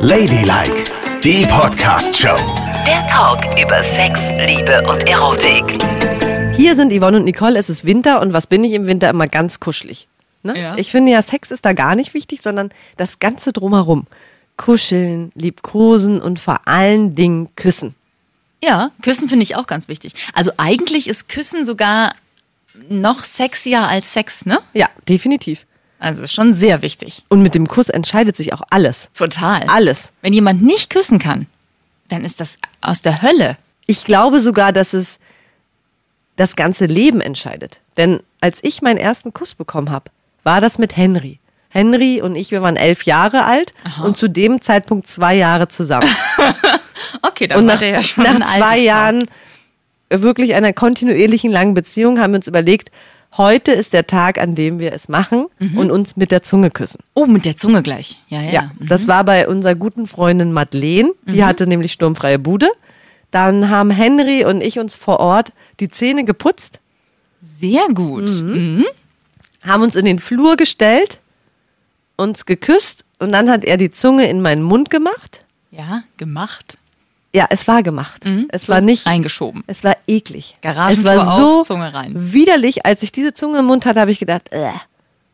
Ladylike, die Podcast-Show. Der Talk über Sex, Liebe und Erotik. Hier sind Yvonne und Nicole, es ist Winter und was bin ich im Winter immer ganz kuschelig. Ne? Ja. Ich finde ja, Sex ist da gar nicht wichtig, sondern das Ganze drumherum. Kuscheln, liebkosen und vor allen Dingen küssen. Ja, Küssen finde ich auch ganz wichtig. Also eigentlich ist Küssen sogar noch sexier als Sex, ne? Ja, definitiv. Also ist schon sehr wichtig. Und mit dem Kuss entscheidet sich auch alles. Total. Alles. Wenn jemand nicht küssen kann, dann ist das aus der Hölle. Ich glaube sogar, dass es das ganze Leben entscheidet. Denn als ich meinen ersten Kuss bekommen habe, war das mit Henry. Henry und ich, wir waren elf Jahre alt und zu dem Zeitpunkt zwei Jahre zusammen. Okay, dann Und war nach, der ja schon nach zwei. Jahren wirklich einer kontinuierlichen langen Beziehung haben wir uns überlegt, heute ist der Tag, an dem wir es machen Mhm. und uns mit der Zunge küssen. Oh, mit der Zunge gleich. Ja, ja. Ja, das war bei unserer guten Freundin Madeleine, die Mhm. hatte nämlich sturmfreie Bude. Dann haben Henry und ich uns vor Ort die Zähne geputzt, Sehr gut. Mhm. haben uns in den Flur gestellt, uns geküsst und dann hat er die Zunge in meinen Mund gemacht. Ja, gemacht. Ja, es war gemacht. Es So war nicht Eingeschoben. Es war eklig. Garagentor es war so auf, Zunge rein. widerlich. Als ich diese Zunge im Mund hatte, habe ich gedacht, äh,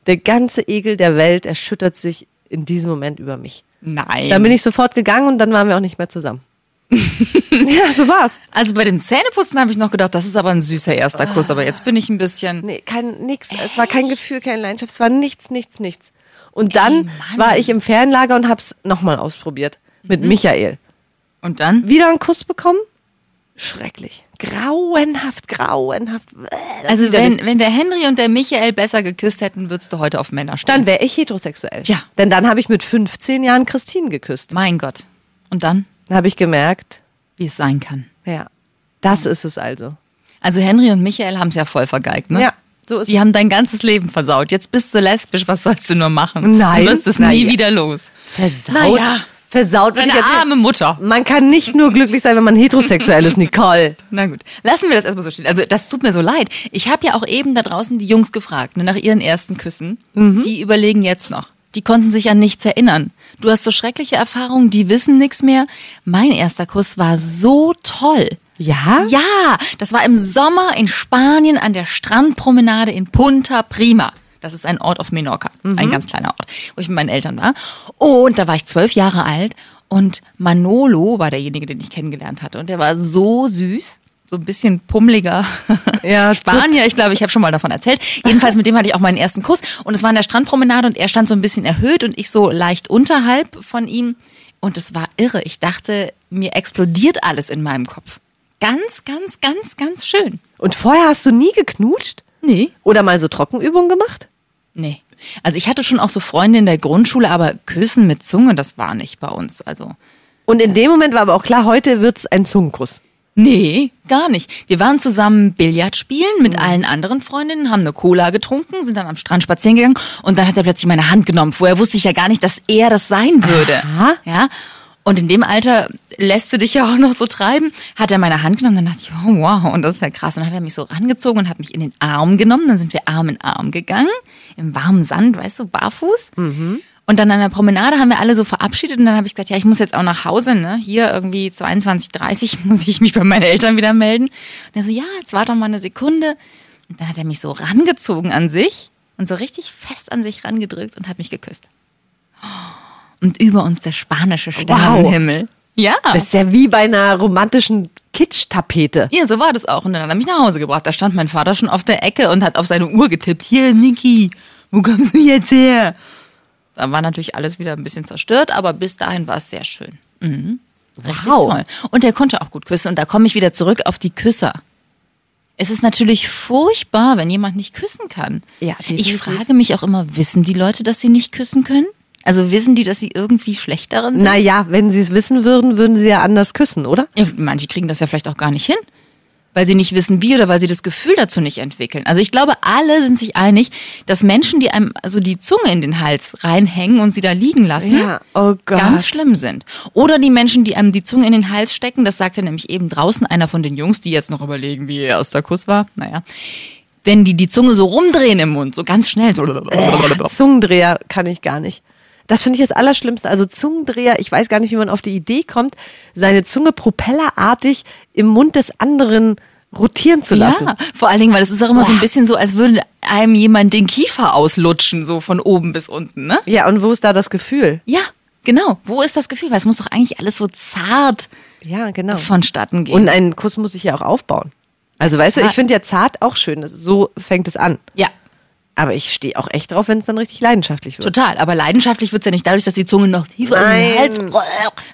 der ganze Ekel der Welt erschüttert sich in diesem Moment über mich. Nein. Dann bin ich sofort gegangen und dann waren wir auch nicht mehr zusammen. ja, so war's. also bei dem Zähneputzen habe ich noch gedacht, das ist aber ein süßer erster Kuss. Aber jetzt bin ich ein bisschen. Nee, kein nix. Es war kein Gefühl, keine Leidenschaft. Es war nichts, nichts, nichts. Und dann Mann. war ich im Fernlager und hab's nochmal ausprobiert. Mit Mhm. Michael. Und dann? Wieder einen Kuss bekommen? Schrecklich. Grauenhaft, grauenhaft. Äh, Also wenn, wenn der Henry und der Michael besser geküsst hätten, würdest du heute auf Männer stehen. Dann wäre ich heterosexuell. Tja. Denn dann habe ich mit 15 Jahren Christine geküsst. Mein Gott. Und dann, Dann habe ich gemerkt, wie es sein kann. ja, das ist es also. Also Henry und Michael haben es ja voll vergeigt, ne? Ja, so ist Die es. haben dein ganzes Leben versaut. Jetzt bist du lesbisch, was sollst du nur machen? Nein. Du wirst es nie ja. wieder los. Versaut. Naja. Versaut jetzt arme Mutter. Man kann nicht nur glücklich sein, wenn man heterosexuell ist, Nicole. Na gut, lassen wir das erstmal so stehen. Also das tut mir so leid. Ich habe ja auch eben da draußen die Jungs gefragt, ne, nach ihren ersten Küssen. Mhm. Die überlegen jetzt noch. Die konnten sich an nichts erinnern. Du hast so schreckliche Erfahrungen, die wissen nichts mehr. Mein erster Kuss war so toll. Ja? Ja, das war im Sommer in Spanien an der Strandpromenade in Punta Prima. Das ist ein Ort auf Menorca, ein ganz kleiner Ort, wo ich mit meinen Eltern war. Und da war ich zwölf Jahre alt und Manolo war derjenige, den ich kennengelernt hatte. Und der war so süß, so ein bisschen pummeliger Ja, Spanier. Ich glaube, ich habe schon mal davon erzählt. Jedenfalls mit dem hatte ich auch meinen ersten Kuss. Und es war an der Strandpromenade und er stand so ein bisschen erhöht und ich so leicht unterhalb von ihm. Und es war irre. Ich dachte, mir explodiert alles in meinem Kopf. Ganz, ganz, ganz, ganz schön. Und vorher hast du nie geknutscht? Nee. Oder mal so Trockenübungen gemacht? Nee. Also ich hatte schon auch so Freunde in der Grundschule, aber Küssen mit Zunge, das war nicht bei uns. Also Und in dem Moment war aber auch klar, heute wird's ein Zungenkuss. Nee, gar nicht. Wir waren zusammen Billard spielen mit allen anderen Freundinnen, haben eine Cola getrunken, sind dann am Strand spazieren gegangen und dann hat er plötzlich meine Hand genommen. Vorher wusste ich ja gar nicht, dass er das sein würde. Aha. Ja. Und in dem Alter lässt du dich ja auch noch so treiben. Hat er meine Hand genommen, dann dachte ich, oh, wow, und das ist ja krass. Und dann hat er mich so rangezogen und hat mich in den Arm genommen. Dann sind wir Arm in Arm gegangen, im warmen Sand, weißt du, barfuß. Und dann an der Promenade haben wir alle so verabschiedet und dann habe ich gesagt, ja, ich muss jetzt auch nach Hause, ne? Hier irgendwie 22:30 muss ich mich bei meinen Eltern wieder melden. Und er so, ja, jetzt warte doch mal eine Sekunde. Und dann hat er mich so rangezogen an sich und so richtig fest an sich rangedrückt und hat mich geküsst. Und über uns der spanische Sternenhimmel. Ja. Das ist ja wie bei einer romantischen Kitsch-Tapete. Ja, so war das auch. Und dann hat er mich nach Hause gebracht. Da stand mein Vater schon auf der Ecke und hat auf seine Uhr getippt. Hier, Niki, wo kommst du jetzt her? Da war natürlich alles wieder ein bisschen zerstört, aber bis dahin war es sehr schön. Mhm. Richtig Wow. toll. Und der konnte auch gut küssen. Und da komme ich wieder zurück auf die Küsser. Es ist natürlich furchtbar, wenn jemand nicht küssen kann. Ja, ich definitiv. frage mich auch immer, wissen die Leute, dass sie nicht küssen können? Also wissen die, dass sie irgendwie schlecht darin sind? Naja, wenn sie es wissen würden, würden sie ja anders küssen, oder? Ja, manche kriegen das ja vielleicht auch gar nicht hin, weil sie nicht wissen wie oder weil sie das Gefühl dazu nicht entwickeln. Also ich glaube, alle sind sich einig, dass Menschen, die einem also die Zunge in den Hals reinhängen und sie da liegen lassen, Ja, oh ganz schlimm sind. Oder die Menschen, die einem die Zunge in den Hals stecken, das sagte nämlich eben draußen einer von den Jungs, die jetzt noch überlegen, wie ihr erster Kuss war. Naja. Wenn die die Zunge so rumdrehen im Mund, so ganz schnell, so Zungendreher kann ich gar nicht. Das finde ich das Allerschlimmste. Also Zungendreher, ich weiß gar nicht, wie man auf die Idee kommt, seine Zunge propellerartig im Mund des anderen rotieren zu lassen. Ja, vor allen Dingen, weil es ist auch immer so ein bisschen so, als würde einem jemand den Kiefer auslutschen, so von oben bis unten, ne? Ja, und wo ist da das Gefühl? Ja, genau. Wo ist das Gefühl? Weil es muss doch eigentlich alles so zart Ja, genau. vonstatten gehen. Und ein Kuss muss sich ja auch aufbauen. Also weißt du, ich finde ja zart auch schön. So fängt es an. ja, Aber ich stehe auch echt drauf, wenn es dann richtig leidenschaftlich wird. total. Aber leidenschaftlich wird's ja nicht dadurch, dass die Zunge noch tiefer in den Hals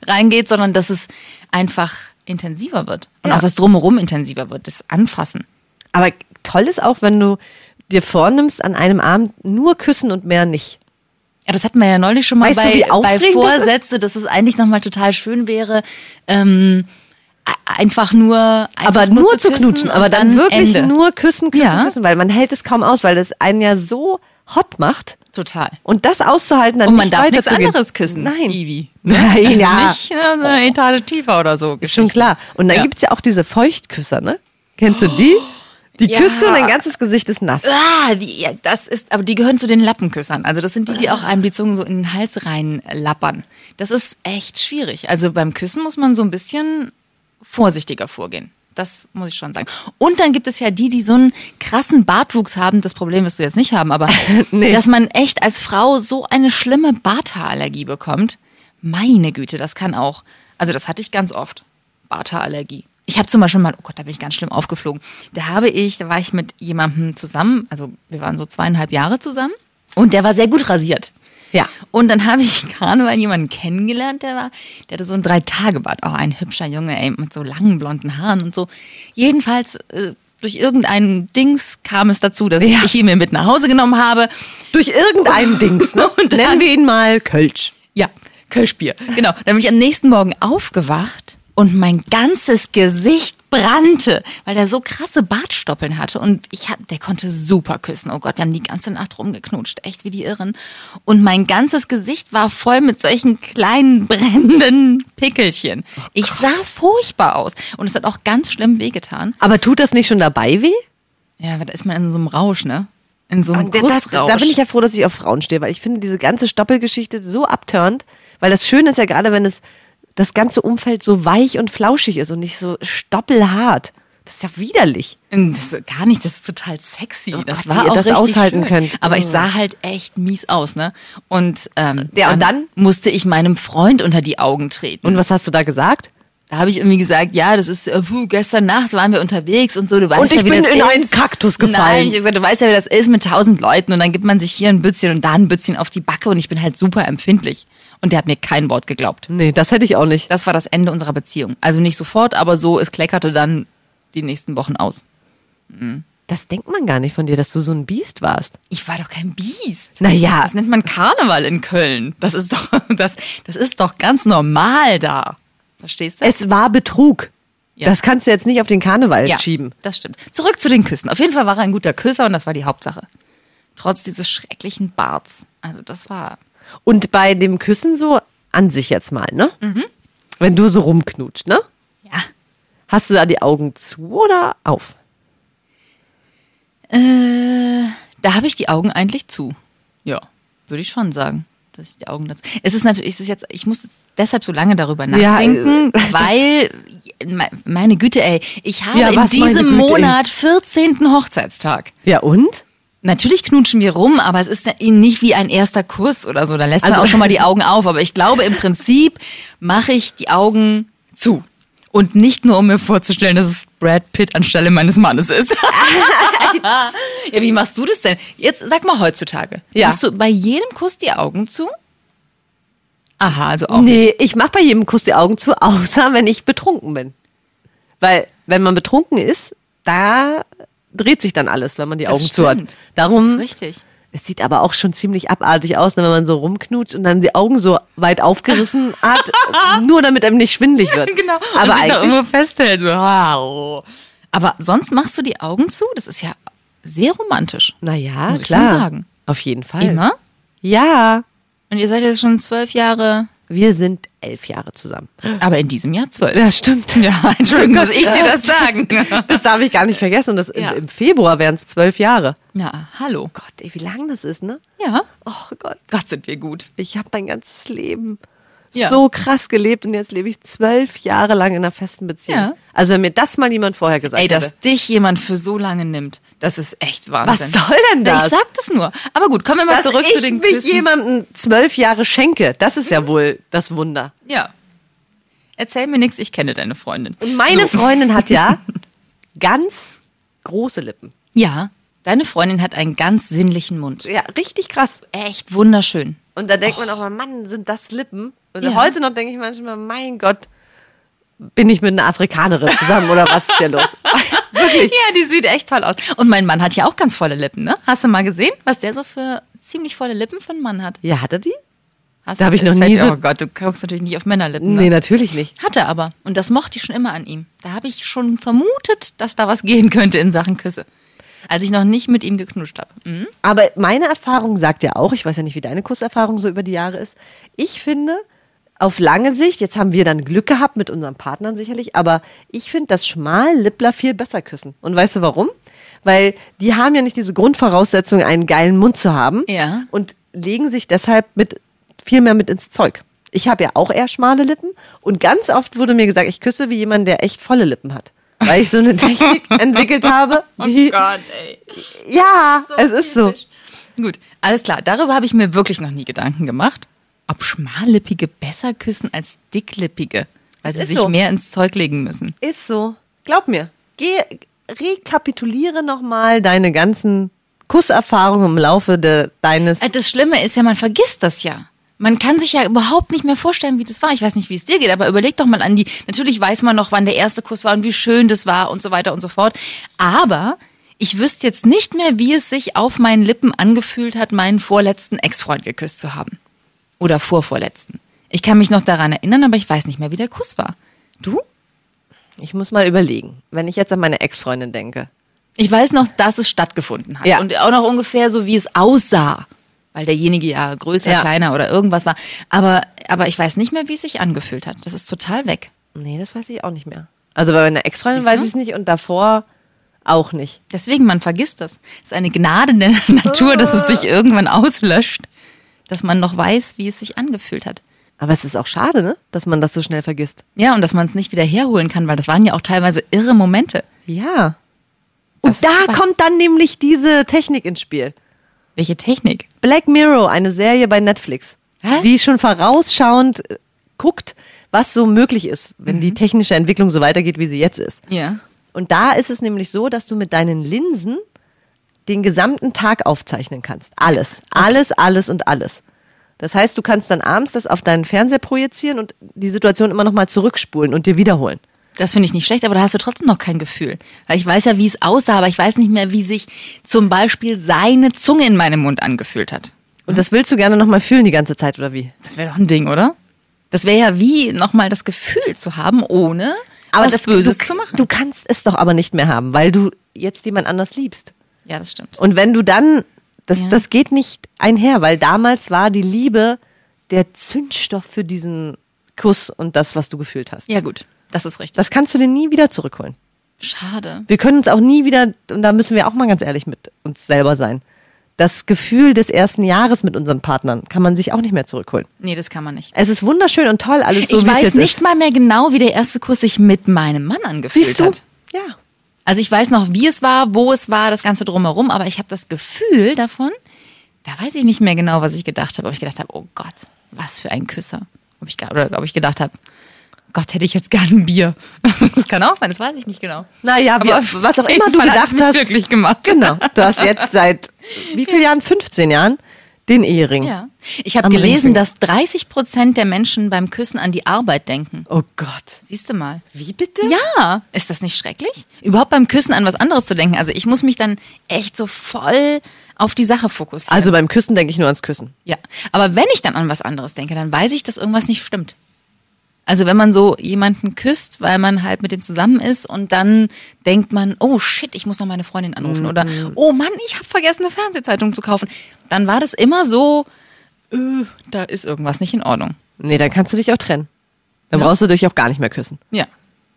reingeht, sondern dass es einfach intensiver wird. Und Ja. auch das Drumherum intensiver wird, das Anfassen. Aber toll ist auch, wenn du dir vornimmst, an einem Abend nur küssen und mehr nicht. Ja, das hatten wir ja neulich schon mal Weißt du, bei, wie bei aufregend das ist? Vorsätze, dass es eigentlich nochmal total schön wäre, ähm, einfach nur einfach Aber nur, zu küssen knutschen, aber dann, wirklich Ende. nur küssen, küssen, Ja. küssen, weil man hält es kaum aus, weil das einen ja so hot macht. Total. Und das auszuhalten, dann Und man nicht darf nichts anderes küssen. Nein. Ivi. Nein, also ja. Nicht äh, eine Etage tiefer oder so. Ist schon klar. Und dann Ja. gibt's ja auch diese Feuchtküsser, ne? Kennst du die? Die Ja. küsst du und dein ganzes Gesicht ist nass. Ah, wie, ja, das ist, aber die gehören zu den Lappenküssern. Also das sind die, die auch einem die Zunge so in den Hals reinlappern. Das ist echt schwierig. Also beim Küssen muss man so ein bisschen vorsichtiger vorgehen. Das muss ich schon sagen. Und dann gibt es ja die, die so einen krassen Bartwuchs haben. Das Problem wirst du jetzt nicht haben, aber Nee. dass man echt als Frau so eine schlimme Barthaarallergie bekommt. Meine Güte, das kann auch. Also das hatte ich ganz oft. Barthaarallergie. Ich habe zum Beispiel mal, oh Gott, da bin ich ganz schlimm aufgeflogen. Da habe ich, da war ich mit jemandem zusammen, also wir waren so zweieinhalb Jahre zusammen und der war sehr gut rasiert. Ja. Und dann habe ich Karneval jemanden kennengelernt, der war, der hatte so ein Drei-Tage-Bart, auch ein hübscher Junge, ey, mit so langen blonden Haaren und so. Jedenfalls, äh, durch irgendeinen Dings kam es dazu, dass Ja. ich ihn mir mit nach Hause genommen habe. Durch irgendeinen Dings, ne? Und dann- Nennen wir ihn mal Kölsch. Ja, Kölschbier. Genau. Dann bin ich am nächsten Morgen aufgewacht und mein ganzes Gesicht brannte, weil der so krasse Bartstoppeln hatte und ich hab, der konnte super küssen. Oh Gott, wir haben die ganze Nacht rumgeknutscht, echt wie die Irren. Und mein ganzes Gesicht war voll mit solchen kleinen brennenden Pickelchen. Ich sah furchtbar aus und es hat auch ganz schlimm wehgetan. Aber tut das nicht schon dabei weh? Ja, aber da ist man in so einem Rausch, ne? In so einem Und das, Kussrausch. da bin ich ja froh, dass ich auf Frauen stehe, weil ich finde diese ganze Stoppelgeschichte so abturnt, weil das Schöne ist ja gerade, wenn es das ganze Umfeld so weich und flauschig ist und nicht so stoppelhart. Das ist ja widerlich. Das ist gar nicht, das ist total sexy. Das Gott, war auch das richtig aushalten schön. könnt. Aber ich Oh. sah halt echt mies aus, ne? Und, ähm, Ja, und dann? musste ich meinem Freund unter die Augen treten. Und was hast du da gesagt? Da habe ich irgendwie gesagt, ja, das ist, äh, puh, gestern Nacht waren wir unterwegs und so, du weißt Und ja, ich wie bin das in ist. einen Kaktus gefallen. Nein, ich habe gesagt, du weißt ja, wie das ist mit tausend Leuten und dann gibt man sich hier ein Bützchen und da ein Bützchen auf die Backe und ich bin halt super empfindlich. Und der hat mir kein Wort geglaubt. Nee, das hätte ich auch nicht. Das war das Ende unserer Beziehung. Also nicht sofort, aber so, es kleckerte dann die nächsten Wochen aus. Das denkt man gar nicht von dir, dass du so ein Biest warst. Ich war doch kein Biest. Naja. Das nennt man Karneval in Köln. Das ist doch, das, das ist doch ganz normal da. Verstehst du? Es war Betrug. Ja. Das kannst du jetzt nicht auf den Karneval ja, schieben. das stimmt. Zurück zu den Küssen. Auf jeden Fall war er ein guter Küsser und das war die Hauptsache. Trotz dieses schrecklichen Barts. Also das war, Und bei dem Küssen so an sich jetzt mal, ne? Mhm. Wenn du so rumknutscht, ne? ja. Hast du da die Augen zu oder auf? Äh, da habe ich die Augen eigentlich zu. Ja, würde ich schon sagen. Dass ich die Augen dazu. Es ist natürlich, es ist jetzt, ich muss jetzt deshalb so lange darüber Ja, nachdenken, äh, weil, me- meine Güte, ey, ich habe Ja, in diesem Güte? Monat 14. Hochzeitstag. Ja, und? Natürlich knutschen wir rum, aber es ist nicht wie ein erster Kuss oder so. Da lässt man Also- auch schon mal die Augen auf. Aber ich glaube, im Prinzip mache ich die Augen zu. Und nicht nur, um mir vorzustellen, dass es Brad Pitt anstelle meines Mannes ist. ja, wie machst du das denn? Jetzt sag mal heutzutage. Ja. Machst du bei jedem Kuss die Augen zu? Aha, also auch. Nee, ich mach bei jedem Kuss die Augen zu, außer wenn ich betrunken bin. Weil, wenn man betrunken ist, da dreht sich dann alles, wenn man die Das Augen zu hat. stimmt. Darum, Das ist richtig. Es sieht aber auch schon ziemlich abartig aus, ne, wenn man so rumknutscht und dann die Augen so weit aufgerissen hat, nur damit einem nicht schwindlig wird. Genau. Aber und sich eigentlich, irgendwo festhält. Wow. Aber sonst machst du die Augen zu? Das ist ja sehr romantisch. naja, Muss ich klar. schon sagen. Auf jeden Fall. Immer? Ja. Und ihr seid jetzt schon zwölf Jahre Wir sind elf Jahre zusammen. Aber in diesem Jahr zwölf. Ja, stimmt. Ja, Entschuldigung, muss ich dir das sagen. Das darf ich gar nicht vergessen. Und das Ja. im, im Februar wären es zwölf Jahre. Ja, hallo. Gott, ey, wie lang das ist, ne? Ja, Oh Gott, Gott sind wir gut. ich habe mein ganzes Leben Ja. so krass gelebt und jetzt lebe ich zwölf Jahre lang in einer festen Beziehung. Ja. Also wenn mir das mal jemand vorher gesagt Ey, dass hätte. dich jemand für so lange nimmt, das ist echt Was Wahnsinn. soll denn das? Ich sag das nur. Aber gut, kommen wir mal dass zurück ich zu den mich Küssen. jemandem zwölf Jahre schenke, das ist ja wohl das Wunder. Ja. Erzähl mir nichts, ich kenne deine Freundin. Und meine So. Freundin hat ja ganz große Lippen. Ja, deine Freundin hat einen ganz sinnlichen Mund. Ja, richtig krass. Echt wunderschön. Und da denkt man auch mal, Mann, sind das Lippen? Und Ja. heute noch denke ich manchmal, mein Gott, bin ich mit einer Afrikanerin zusammen oder was ist hier los? Wirklich. Ja, die sieht echt toll aus. Und mein Mann hat ja auch ganz volle Lippen, ne? Hast du mal gesehen, was der so für ziemlich volle Lippen für einen Mann hat? Ja, hat er die? Hast Da hab du- ich noch nie so- Oh Gott, du guckst natürlich nicht auf Männerlippen. Ne? Nee, natürlich nicht. Hat er aber. Und das mochte ich schon immer an ihm. Da habe ich schon vermutet, dass da was gehen könnte in Sachen Küsse. Als ich noch nicht mit ihm geknutscht habe. Mhm. Aber meine Erfahrung sagt ja auch, ich weiß ja nicht, wie deine Kusserfahrung so über die Jahre ist. Ich finde, auf lange Sicht, jetzt haben wir dann Glück gehabt mit unseren Partnern sicherlich, aber ich finde, dass Schmallippler viel besser küssen. Und weißt du warum? Weil die haben ja nicht diese Grundvoraussetzung, einen geilen Mund zu haben. Ja. Und legen sich deshalb mit viel mehr mit ins Zeug. Ich habe ja auch eher schmale Lippen und ganz oft wurde mir gesagt, ich küsse wie jemand, der echt volle Lippen hat. Weil ich so eine Technik entwickelt habe, die. ey. ja, es ist so. Gut, alles klar. Darüber habe ich mir wirklich noch nie Gedanken gemacht. Ob Schmallippige besser küssen als Dicklippige. Weil Es sie sich so. mehr ins Zeug legen müssen. Ist so. Glaub mir. Geh, rekapituliere nochmal deine ganzen Kusserfahrungen im Laufe de, deines. Äh, Das Schlimme ist ja, man vergisst das ja. Man kann sich ja überhaupt nicht mehr vorstellen, wie das war. Ich weiß nicht, wie es dir geht, aber überleg doch mal an die. Natürlich weiß man noch, wann der erste Kuss war und wie schön das war und so weiter und so fort. Aber ich wüsste jetzt nicht mehr, wie es sich auf meinen Lippen angefühlt hat, meinen vorletzten Ex-Freund geküsst zu haben. Oder vorvorletzten. Ich kann mich noch daran erinnern, aber ich weiß nicht mehr, wie der Kuss war. Du? Ich muss mal überlegen, wenn ich jetzt an meine Ex-Freundin denke. Ich weiß noch, dass es stattgefunden hat. Ja. Und auch noch ungefähr so, wie es aussah. Weil derjenige ja größer, Ja. kleiner oder irgendwas war. Aber, aber ich weiß nicht mehr, wie es sich angefühlt hat. Das ist total weg. Nee, das weiß ich auch nicht mehr. Also bei meiner Ex-Freundin weiß ich es nicht und davor auch nicht. Deswegen, man vergisst das. Es ist eine Gnade der Natur, dass es sich irgendwann auslöscht. Dass man noch weiß, wie es sich angefühlt hat. Aber es ist auch schade, ne? Dass man das so schnell vergisst. Ja, und dass man es nicht wieder herholen kann, weil das waren ja auch teilweise irre Momente. Ja. Und Das da kommt dann nämlich diese Technik ins Spiel. Welche Technik? Black Mirror, eine Serie bei Netflix, Was? die schon vorausschauend äh, guckt, was so möglich ist, wenn die technische Entwicklung so weitergeht, wie sie jetzt ist. Ja. Und da ist es nämlich so, dass du mit deinen Linsen den gesamten Tag aufzeichnen kannst. Alles. Alles, alles und alles. Das heißt, du kannst dann abends das auf deinen Fernseher projizieren und die Situation immer nochmal zurückspulen und dir wiederholen. Das finde ich nicht schlecht, aber da hast du trotzdem noch kein Gefühl. Weil ich weiß ja, wie es aussah, aber ich weiß nicht mehr, wie sich zum Beispiel seine Zunge in meinem Mund angefühlt hat. Und das willst du gerne nochmal fühlen die ganze Zeit, oder wie? Das wäre doch ein Ding, oder? Das wäre ja wie nochmal das Gefühl zu haben, ohne was das, Böses du, zu machen. Du kannst es doch aber nicht mehr haben, weil du jetzt jemand anders liebst. Ja, das stimmt. Und wenn du dann, das, Ja. das geht nicht einher, weil damals war die Liebe der Zündstoff für diesen Kuss und das, was du gefühlt hast. Ja, gut. Das ist richtig. Das kannst du dir nie wieder zurückholen. Schade. Wir können uns auch nie wieder, und da müssen wir auch mal ganz ehrlich mit uns selber sein. Das Gefühl des ersten Jahres mit unseren Partnern kann man sich auch nicht mehr zurückholen. Nee, das kann man nicht. Es ist wunderschön und toll, alles so ich wie es weiß nicht ist. mal mehr genau, wie der erste Kuss sich mit meinem Mann angefühlt Siehst du? hat. Ja. Also ich weiß noch, wie es war, wo es war, das Ganze drumherum, aber ich habe das Gefühl davon, da weiß ich nicht mehr genau, was ich gedacht habe. Ob ich gedacht habe, oh Gott, was für ein Küsser. Ob ich, oder ob ich gedacht habe, Gott, hätte ich jetzt gern ein Bier. Das kann auch sein, das weiß ich nicht genau. Naja, Aber was auch immer du gedacht hast. wirklich gemacht. Genau. Du hast jetzt seit wie vielen Jahren? 15 Jahren den Ehering. Ja. Ich habe gelesen, dass 30 Prozent der Menschen beim Küssen an die Arbeit denken. Oh Gott. Siehst du mal. Wie bitte? Ja, ist das nicht schrecklich? Überhaupt beim Küssen an was anderes zu denken. Also ich muss mich dann echt so voll auf die Sache fokussieren. Also beim Küssen denke ich nur ans Küssen. ja, aber wenn ich dann an was anderes denke, dann weiß ich, dass irgendwas nicht stimmt. Also wenn man so jemanden küsst, weil man halt mit dem zusammen ist und dann denkt man, oh shit, ich muss noch meine Freundin anrufen oder oh Mann, ich habe vergessen eine Fernsehzeitung zu kaufen, dann war das immer so, äh, da ist irgendwas nicht in Ordnung. Nee, dann kannst du dich auch trennen. Dann Ja. brauchst du dich auch gar nicht mehr küssen. Ja.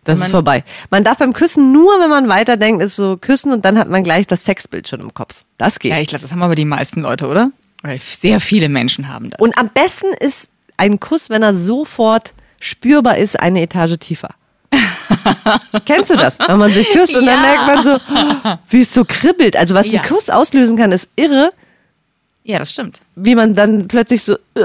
Das ist vorbei. Man darf beim Küssen nur, wenn man weiterdenkt, ist so küssen und dann hat man gleich das Sexbild schon im Kopf. Das geht. Ja, ich glaube, das haben aber die meisten Leute, oder? Oder sehr viele Menschen haben das. Und am besten ist ein Kuss, wenn er sofort spürbar ist, eine Etage tiefer. Kennst du das? Wenn man sich küsst und dann Ja. merkt man so, wie es so kribbelt. Also was Ja. ein Kuss auslösen kann, ist irre, ja, das stimmt. wie man dann plötzlich so, äh,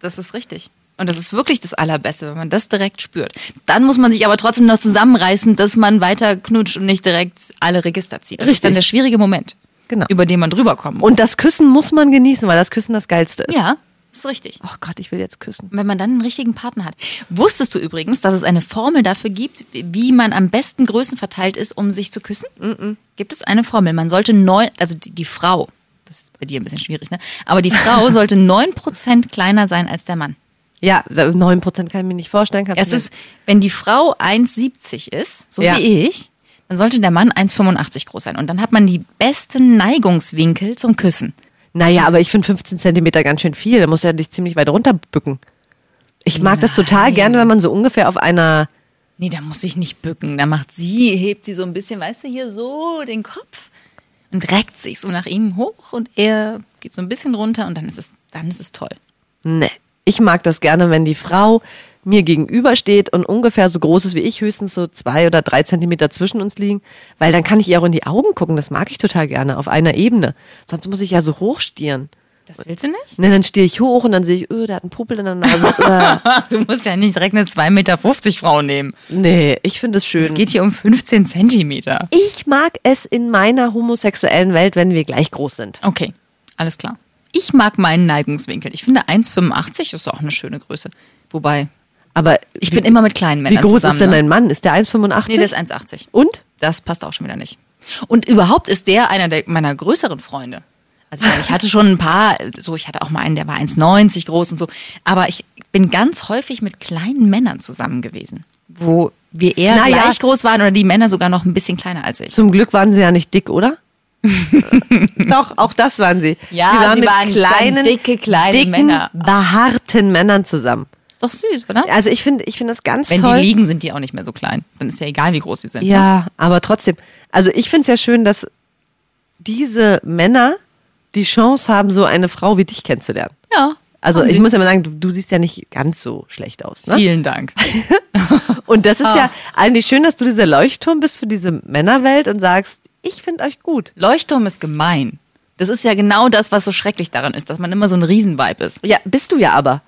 Das ist richtig. Und das ist wirklich das Allerbeste, wenn man das direkt spürt. Dann muss man sich aber trotzdem noch zusammenreißen, dass man weiter knutscht und nicht direkt alle Register zieht. Das ist Richtig. dann der schwierige Moment, Genau. über den man drüber kommen muss. und das Küssen muss man genießen, weil das Küssen das Geilste ist. ja, ist richtig. Oh Gott, ich will jetzt küssen. Wenn man dann einen richtigen Partner hat. Wusstest du übrigens, dass es eine Formel dafür gibt, wie man am besten Größen verteilt ist, um sich zu küssen? Gibt es eine Formel? Man sollte neun, also die, die Frau, das ist bei dir ein bisschen schwierig, ne? Aber die Frau sollte neun Prozent kleiner sein als der Mann. Ja, 9% kann ich mir nicht vorstellen. Es ist, wenn die Frau 1,70 ist, so Ja. wie ich, dann sollte der Mann 1,85 groß sein. Und dann hat man die besten Neigungswinkel zum Küssen. Naja, aber ich finde 15 Zentimeter ganz schön viel. Da muss ja dich ziemlich weit runterbücken. Ich mag das total gerne, wenn man so ungefähr auf einer. Nee, da muss ich nicht bücken. Da macht sie, hebt sie so ein bisschen, weißt du, hier so den Kopf und reckt sich so nach ihm hoch und er geht so ein bisschen runter und dann ist es, dann ist es toll. Nee. Ich mag das gerne, wenn die Frau mir gegenübersteht und ungefähr so groß ist wie ich, höchstens so zwei oder drei Zentimeter zwischen uns liegen, weil dann kann ich ihr auch in die Augen gucken. Das mag ich total gerne, auf einer Ebene. Sonst muss ich ja so hochstieren. Das willst du nicht? Ne, dann stehe ich hoch und dann sehe ich, öh, der hat einen Popel in der Nase. Du musst ja nicht direkt eine 2,50 Meter Frau nehmen. Nee, ich finde es Es schön. geht hier um 15 Zentimeter. Ich mag es in meiner homosexuellen Welt, wenn wir gleich groß sind. Okay, alles klar. Ich mag meinen Neigungswinkel. Ich finde 1,85 ist auch eine schöne Größe. Wobei, Aber ich bin immer mit kleinen wie Männern groß zusammen. ist denn ne? dein Mann? Ist der 1,85? Nee, der ist 1,80. Und? Das passt auch schon wieder nicht. Und überhaupt ist der einer der, meiner größeren Freunde. Also ich, hatte schon ein paar, so ich hatte auch mal einen, der war 1,90 groß und so. Aber ich bin ganz häufig mit kleinen Männern zusammen gewesen, wo wir eher Na ja. gleich groß waren oder die Männer sogar noch ein bisschen kleiner als ich. Zum Glück waren sie ja nicht dick, oder? Doch, auch das waren sie. Ja, sie waren sie mit waren kleinen, dicke, kleine dicken, Männer. behaarten Männern zusammen. Ist doch süß, oder? Also ich finde, ich finde das ganz Wenn toll. die liegen, sind die auch nicht mehr so klein. Dann ist ja egal, wie groß sie sind. ne? ja, aber trotzdem. Also ich finde es ja schön, dass diese Männer die Chance haben, so eine Frau wie dich kennenzulernen. Ja. Also ich muss ja mal sagen, du, du siehst ja nicht ganz so schlecht aus. Ne? Vielen Dank. Und das ist Ah. ja eigentlich schön, dass du dieser Leuchtturm bist für diese Männerwelt und sagst, ich finde euch gut. Leuchtturm ist gemein. Das ist ja genau das, was so schrecklich daran ist, dass man immer so ein Riesenweib ist. Ja, bist du ja aber.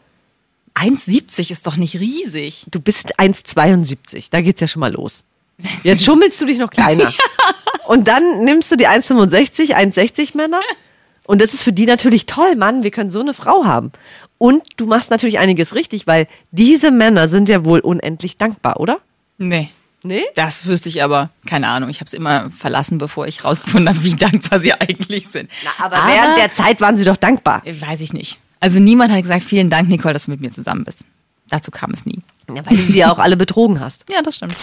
1,70 ist doch nicht riesig. Du bist 1,72. Da geht's ja schon mal los. Jetzt schummelst du dich noch kleiner. Und dann nimmst du die 1,65, 1,60 Männer. Und das ist für die natürlich toll, Mann, wir können so eine Frau haben. Und du machst natürlich einiges richtig, weil diese Männer sind ja wohl unendlich dankbar, oder? Nee. Nee? Das wüsste ich aber, keine Ahnung. Ich habe es immer verlassen, bevor ich rausgefunden habe, wie dankbar sie eigentlich sind. Aber, während der Zeit waren sie doch dankbar. Weiß ich nicht. Also niemand hat gesagt, vielen Dank, Nicole, dass du mit mir zusammen bist. Dazu kam es nie. Ja, weil du sie ja auch alle betrogen hast. Ja, das stimmt.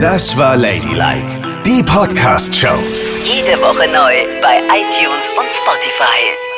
Das war Ladylike, die Podcast-Show. Jede Woche neu bei iTunes und Spotify.